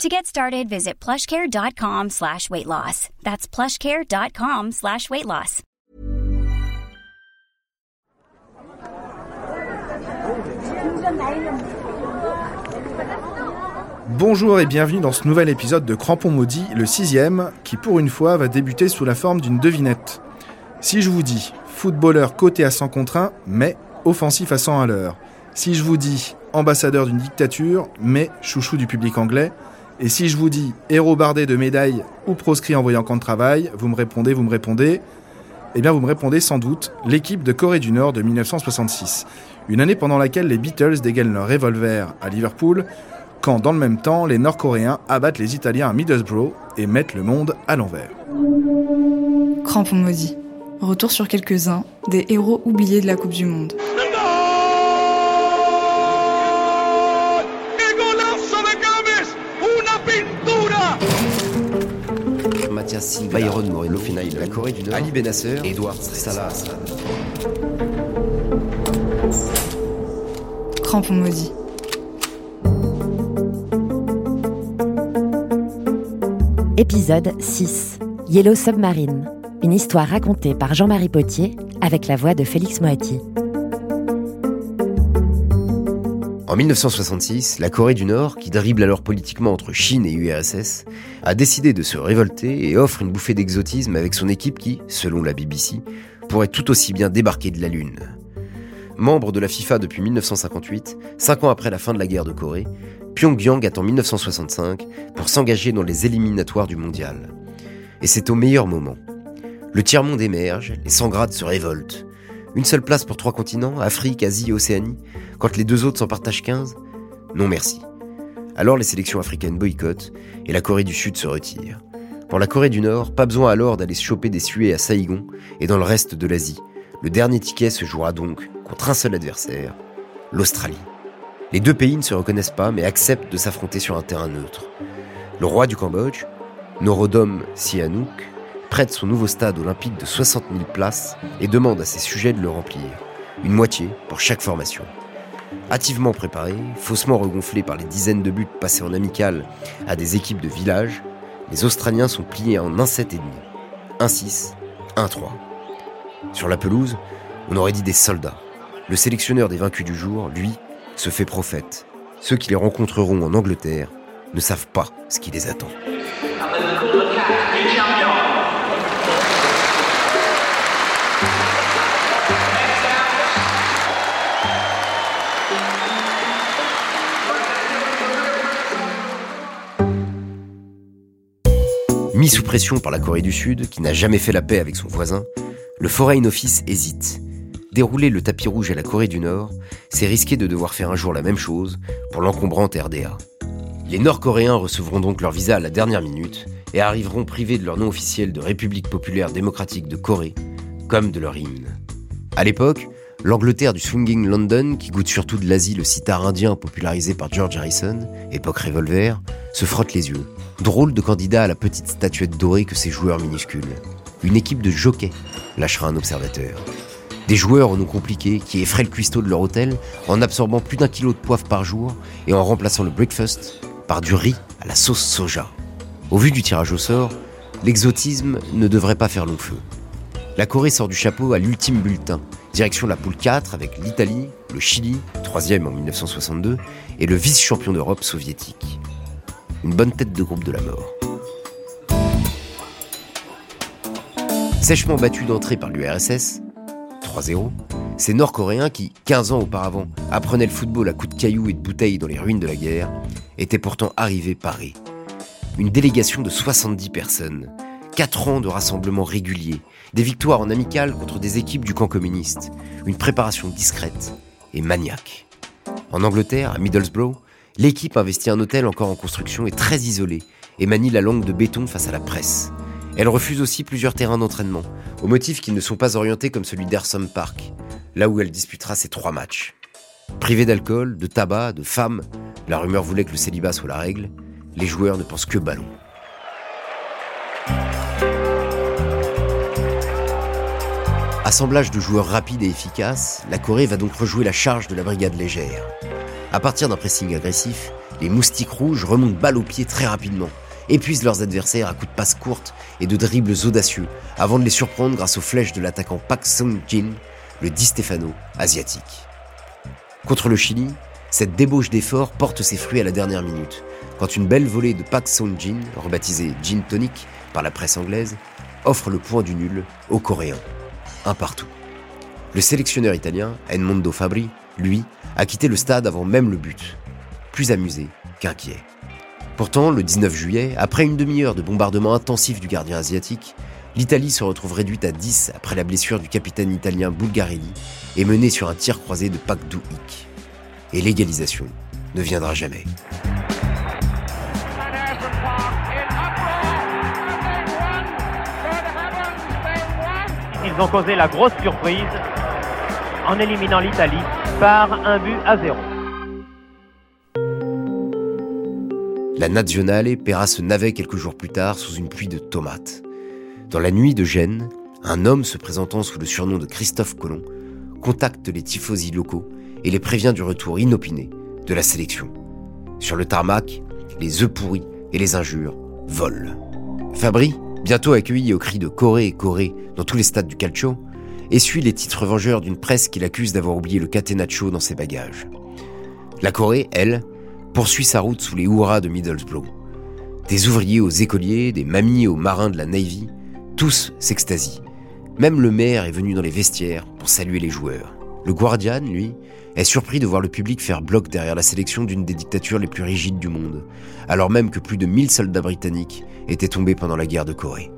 To get started, visit plushcare.com slash weight loss. That's plushcare.com slash weight loss. Bonjour et bienvenue dans ce nouvel épisode de Crampon Maudit, le sixième, qui pour une fois va débuter sous la forme d'une devinette. Si je vous dis footballeur côté à 100 contre 1, mais offensif à 100 à l'heure. Si je vous dis ambassadeur d'une dictature, mais chouchou du public anglais. Et si je vous dis héros bardé de médailles ou proscrit en camp de travail, vous me répondez, vous me répondez. Eh bien, vous me répondez sans doute l'équipe de Corée du Nord de 1966. Une année pendant laquelle les Beatles dégainent leur revolver à Liverpool, quand dans le même temps, les Nord-Coréens abattent les Italiens à Middlesbrough et mettent le monde à l'envers. Crampon maudit. Retour sur quelques-uns des héros oubliés de la Coupe du Monde. Silva, Byron Moreno, la Corée du Nord, Ali Benasser, Edouard Salah. Crampon maudit. Épisode 6. Yellow Submarine. Une histoire racontée par Jean-Marie Potier avec la voix de Félix Moati. En 1966, la Corée du Nord, qui dribble alors politiquement entre Chine et URSS, a décidé de se révolter et offre une bouffée d'exotisme avec son équipe qui, selon la BBC, pourrait tout aussi bien débarquer de la Lune. Membre de la FIFA depuis 1958, cinq ans après la fin de la guerre de Corée, Pyongyang attend 1965 pour s'engager dans les éliminatoires du mondial. Et c'est au meilleur moment. Le tiers-monde émerge, les 100 grades se révoltent. Une seule place pour trois continents, Afrique, Asie et Océanie, quand les deux autres s'en partagent 15 Non merci. Alors les sélections africaines boycottent et la Corée du Sud se retire. Pour la Corée du Nord, pas besoin alors d'aller choper des suées à Saïgon et dans le reste de l'Asie. Le dernier ticket se jouera donc contre un seul adversaire, l'Australie. Les deux pays ne se reconnaissent pas mais acceptent de s'affronter sur un terrain neutre. Le roi du Cambodge, Norodom Sihanouk, prête son nouveau stade olympique de 60 000 places et demande à ses sujets de le remplir, une moitié pour chaque formation. Hâtivement préparés, faussement regonflés par les dizaines de buts passés en amical à des équipes de village, les Australiens sont pliés en 1-7,5, 1-6, 1-3. Sur la pelouse, on aurait dit des soldats. Le sélectionneur des vaincus du jour, lui, se fait prophète. Ceux qui les rencontreront en Angleterre ne savent pas ce qui les attend. Mis sous pression par la Corée du Sud, qui n'a jamais fait la paix avec son voisin, le Foreign Office hésite. Dérouler le tapis rouge à la Corée du Nord, c'est risquer de devoir faire un jour la même chose pour l'encombrante RDA. Les Nord-Coréens recevront donc leur visa à la dernière minute et arriveront privés de leur nom officiel de République populaire démocratique de Corée, comme de leur hymne. À l'époque, l'Angleterre du swinging London, qui goûte surtout de l'Asie le sitar indien popularisé par George Harrison, époque revolver, se frotte les yeux. Drôle de candidat à la petite statuette dorée que ces joueurs minuscules. Une équipe de jockeys, lâchera un observateur. Des joueurs au nom compliqué qui effraient le cuistot de leur hôtel en absorbant plus d'un kilo de poivre par jour et en remplaçant le breakfast par du riz à la sauce soja. Au vu du tirage au sort, l'exotisme ne devrait pas faire long feu. La Corée sort du chapeau à l'ultime bulletin, direction la poule 4 avec l'Italie, le Chili, troisième en 1962, et le vice-champion d'Europe soviétique. Une bonne tête de groupe de la mort. Sèchement battu d'entrée par l'URSS, 3-0, ces Nord-Coréens qui, 15 ans auparavant, apprenaient le football à coups de cailloux et de bouteilles dans les ruines de la guerre, étaient pourtant arrivés parés. Une délégation de 70 personnes, 4 ans de rassemblements réguliers, des victoires en amical contre des équipes du camp communiste, une préparation discrète et maniaque. En Angleterre, à Middlesbrough, l'équipe investit un hôtel encore en construction et très isolé et manie la langue de béton face à la presse. Elle refuse aussi plusieurs terrains d'entraînement, au motif qu'ils ne sont pas orientés comme celui d'Ersom Park, là où elle disputera ses trois matchs. Privés d'alcool, de tabac, de femmes, la rumeur voulait que le célibat soit la règle, les joueurs ne pensent que ballon. Assemblage de joueurs rapides et efficaces, la Corée va donc rejouer la charge de la brigade légère. À partir d'un pressing agressif, les moustiques rouges remontent balle au pied très rapidement, épuisent leurs adversaires à coups de passes courtes et de dribbles audacieux, avant de les surprendre grâce aux flèches de l'attaquant Pak Sung-jin, le Di Stefano asiatique. Contre le Chili, cette débauche d'effort porte ses fruits à la dernière minute, quand une belle volée de Pak Sung-jin, rebaptisée Gin Tonic par la presse anglaise, offre le point du nul aux Coréens. Un partout. Le sélectionneur italien, Edmondo Fabri, lui, a quitté le stade avant même le but, plus amusé qu'inquiet. Pourtant, le 19 juillet, après une demi-heure de bombardement intensif du gardien asiatique, l'Italie se retrouve réduite à 10 après la blessure du capitaine italien Bulgarelli et menée sur un tir croisé de Pak Dou-ik. Et l'égalisation ne viendra jamais. Ils ont causé la grosse surprise en éliminant l'Italie par un but à zéro. La Nazionale paiera ce navet quelques jours plus tard sous une pluie de tomates. Dans la nuit de Gênes, un homme se présentant sous le surnom de Christophe Colomb contacte les tifosi locaux et les prévient du retour inopiné de la sélection. Sur le tarmac, les œufs pourris et les injures volent. Fabri, bientôt accueilli au cri de Corée, Corée dans tous les stades du calcio, essuie les titres vengeurs d'une presse qui l'accuse d'avoir oublié le catenaccio dans ses bagages. La Corée, elle, poursuit sa route sous les hurrahs de Middlesbrough. Des ouvriers aux écoliers, des mamies aux marins de la Navy, tous s'extasient. Même le maire est venu dans les vestiaires pour saluer les joueurs. Le Guardian, lui, est surpris de voir le public faire bloc derrière la sélection d'une des dictatures les plus rigides du monde, alors même que plus de 1000 soldats britanniques étaient tombés pendant la guerre de Corée.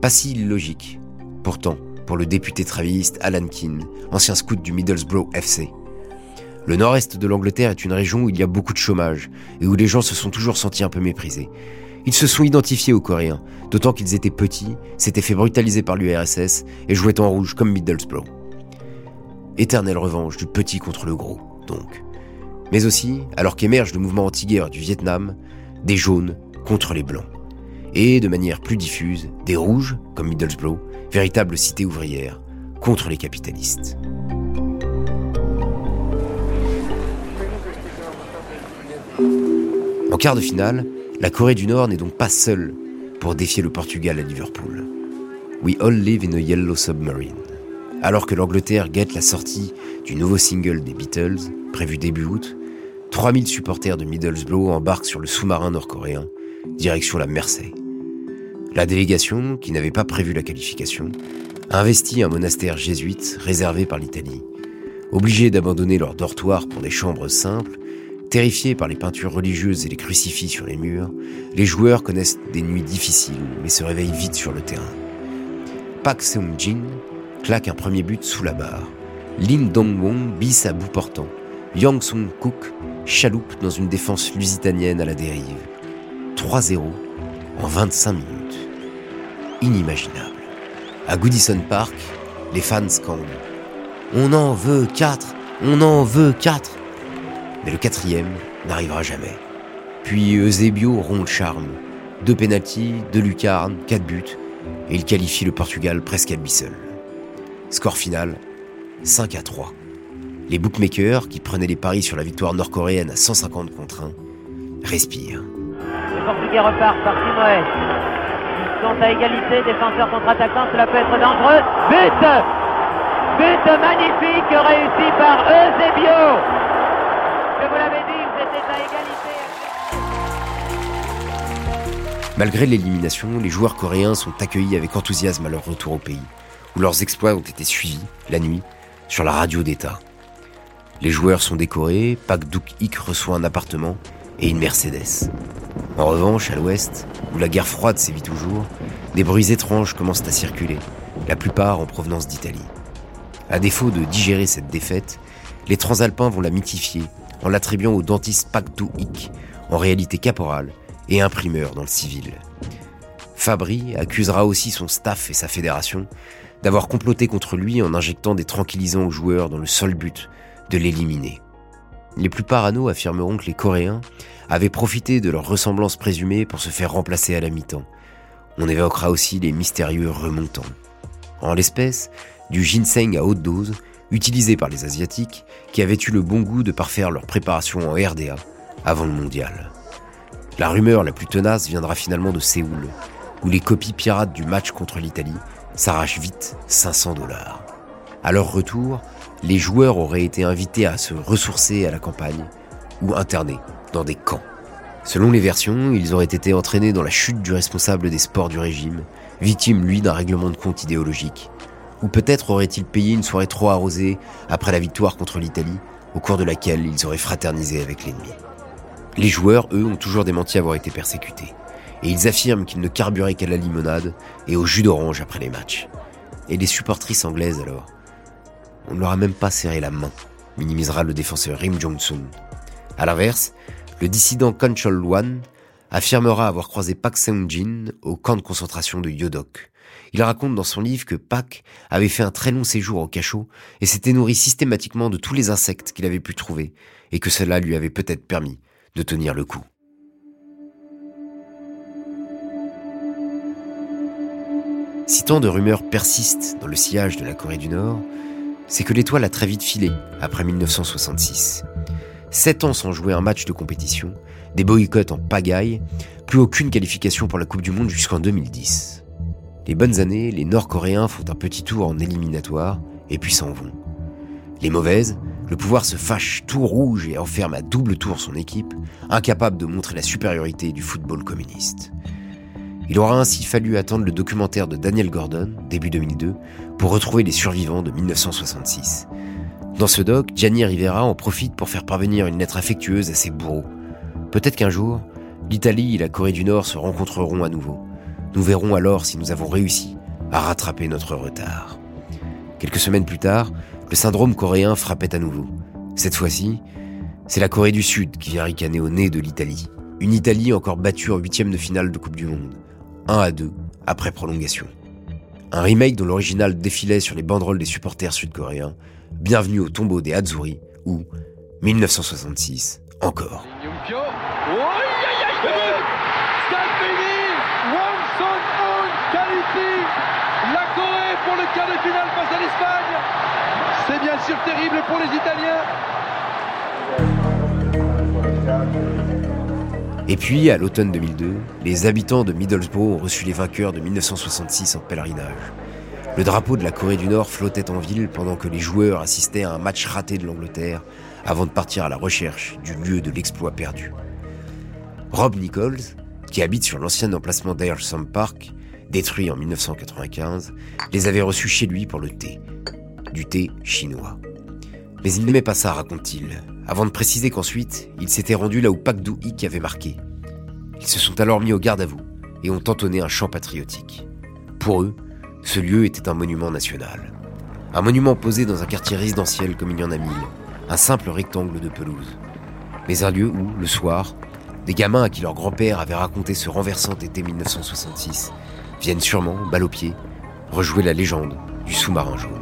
Pas si illogique, pourtant, pour le député travailliste Alan Keane, ancien scout du Middlesbrough FC. Le nord-est de l'Angleterre est une région où il y a beaucoup de chômage et où les gens se sont toujours sentis un peu méprisés. Ils se sont identifiés aux Coréens, d'autant qu'ils étaient petits, s'étaient fait brutaliser par l'URSS et jouaient en rouge comme Middlesbrough. Éternelle revanche du petit contre le gros, donc. Mais aussi, alors qu'émerge le mouvement anti-guerre du Vietnam, des jaunes contre les blancs. Et, de manière plus diffuse, des rouges, comme Middlesbrough, véritable cité ouvrière, contre les capitalistes. En quart de finale, la Corée du Nord n'est donc pas seule pour défier le Portugal à Liverpool. We all live in a yellow submarine. Alors que l'Angleterre guette la sortie du nouveau single des Beatles, prévu début août, 3000 supporters de Middlesbrough embarquent sur le sous-marin nord-coréen, direction la Mersey. La délégation, qui n'avait pas prévu la qualification, a investi un monastère jésuite réservé par l'Italie. Obligés d'abandonner leur dortoir pour des chambres simples, terrifiés par les peintures religieuses et les crucifix sur les murs, les joueurs connaissent des nuits difficiles mais se réveillent vite sur le terrain. Pak Seung-jin claque un premier but sous la barre. Lin Dong-won bisse à bout portant. Yang Sung-kook chaloupe dans une défense lusitanienne à la dérive. 3-0 en 25 minutes. Inimaginable. À Goodison Park, les fans scandent. On en veut 4 On en veut 4 Mais le quatrième n'arrivera jamais. Puis Eusebio rompt le charme. Deux pénalties, deux lucarnes, quatre buts, et il qualifie le Portugal presque à lui seul. Score final 5 à 3. Les bookmakers, qui prenaient les paris sur la victoire nord-coréenne à 150 contre 1, respirent. Sont à égalité, défenseurs contre-attaquants, cela peut être dangereux. But But magnifique réussi par Eusebio Je vous l'avais dit, ils étaient à égalité. Malgré l'élimination, les joueurs coréens sont accueillis avec enthousiasme à leur retour au pays, où leurs exploits ont été suivis, la nuit, sur la radio d'État. Les joueurs sont décorés, Pak Duk-ik reçoit un appartement et une Mercedes. En revanche, à l'ouest, où la guerre froide sévit toujours, des bruits étranges commencent à circuler, la plupart en provenance d'Italie. À défaut de digérer cette défaite, les transalpins vont la mythifier en l'attribuant au dentiste Pak Du-ik, en réalité caporal et imprimeur dans le civil. Fabry accusera aussi son staff et sa fédération d'avoir comploté contre lui en injectant des tranquillisants aux joueurs dans le seul but de l'éliminer. Les plus parano affirmeront que les Coréens avaient profité de leur ressemblance présumée pour se faire remplacer à la mi-temps. On évoquera aussi les mystérieux remontants. En l'espèce, du ginseng à haute dose, utilisé par les Asiatiques, qui avaient eu le bon goût de parfaire leur préparation en RDA avant le mondial. La rumeur la plus tenace viendra finalement de Séoul, où les copies pirates du match contre l'Italie s'arrachent vite 500 dollars. À leur retour, les joueurs auraient été invités à se ressourcer à la campagne ou internés dans des camps. Selon les versions, ils auraient été entraînés dans la chute du responsable des sports du régime, victime lui d'un règlement de compte idéologique. Ou peut-être auraient-ils payé une soirée trop arrosée après la victoire contre l'Italie, au cours de laquelle ils auraient fraternisé avec l'ennemi. Les joueurs, eux, ont toujours démenti avoir été persécutés. Et ils affirment qu'ils ne carburaient qu'à la limonade et au jus d'orange après les matchs. Et les supportrices anglaises alors On ne leur a même pas serré la main, minimisera le défenseur Rim Jong-sun. À l'inverse, le dissident Chol Wan affirmera avoir croisé Pak Seung-jin au camp de concentration de Yodok. Il raconte dans son livre que Pak avait fait un très long séjour au cachot et s'était nourri systématiquement de tous les insectes qu'il avait pu trouver, et que cela lui avait peut-être permis de tenir le coup. Si tant de rumeurs persistent dans le sillage de la Corée du Nord, c'est que l'étoile a très vite filé après 1966. Sept ans sans jouer un match de compétition, des boycotts en pagaille, plus aucune qualification pour la Coupe du Monde jusqu'en 2010. Les bonnes années, les Nord-Coréens font un petit tour en éliminatoire et puis s'en vont. Les mauvaises, le pouvoir se fâche tout rouge et enferme à double tour son équipe, incapable de montrer la supériorité du football communiste. Il aura ainsi fallu attendre le documentaire de Daniel Gordon, début 2002, pour retrouver les survivants de 1966. Dans ce doc, Gianni Rivera en profite pour faire parvenir une lettre affectueuse à ses bourreaux. Peut-être qu'un jour, l'Italie et la Corée du Nord se rencontreront à nouveau. Nous verrons alors si nous avons réussi à rattraper notre retard. Quelques semaines plus tard, le syndrome coréen frappait à nouveau. Cette fois-ci, c'est la Corée du Sud qui vient ricaner au nez de l'Italie. Une Italie encore battue en huitième de finale de Coupe du Monde. 1 à 2 après prolongation. Un remake dont l'original défilait sur les banderoles des supporters sud-coréens, Bienvenue au tombeau des Hatsuri, ou 1966 encore. La Corée pour le quart de finale face à l'Espagne. C'est bien sûr terrible pour les Italiens. Et puis, à l'automne 2002, les habitants de Middlesbrough ont reçu les vainqueurs de 1966 en pèlerinage. Le drapeau de la Corée du Nord flottait en ville pendant que les joueurs assistaient à un match raté de l'Angleterre avant de partir à la recherche du lieu de l'exploit perdu. Rob Nichols, qui habite sur l'ancien emplacement d'Ayrsham Park, détruit en 1995, les avait reçus chez lui pour le thé. Du thé chinois. Mais il n'aimait pas ça, raconte-t-il, avant de préciser qu'ensuite, il s'était rendu là où Pak Do-ik avait marqué. Ils se sont alors mis au garde à vous et ont entonné un chant patriotique. Pour eux, ce lieu était un monument national. Un monument posé dans un quartier résidentiel comme il y en a mille, un simple rectangle de pelouse. Mais un lieu où, le soir, des gamins à qui leur grand-père avait raconté ce renversant été 1966 viennent sûrement, balle au pied, rejouer la légende du sous-marin jaune.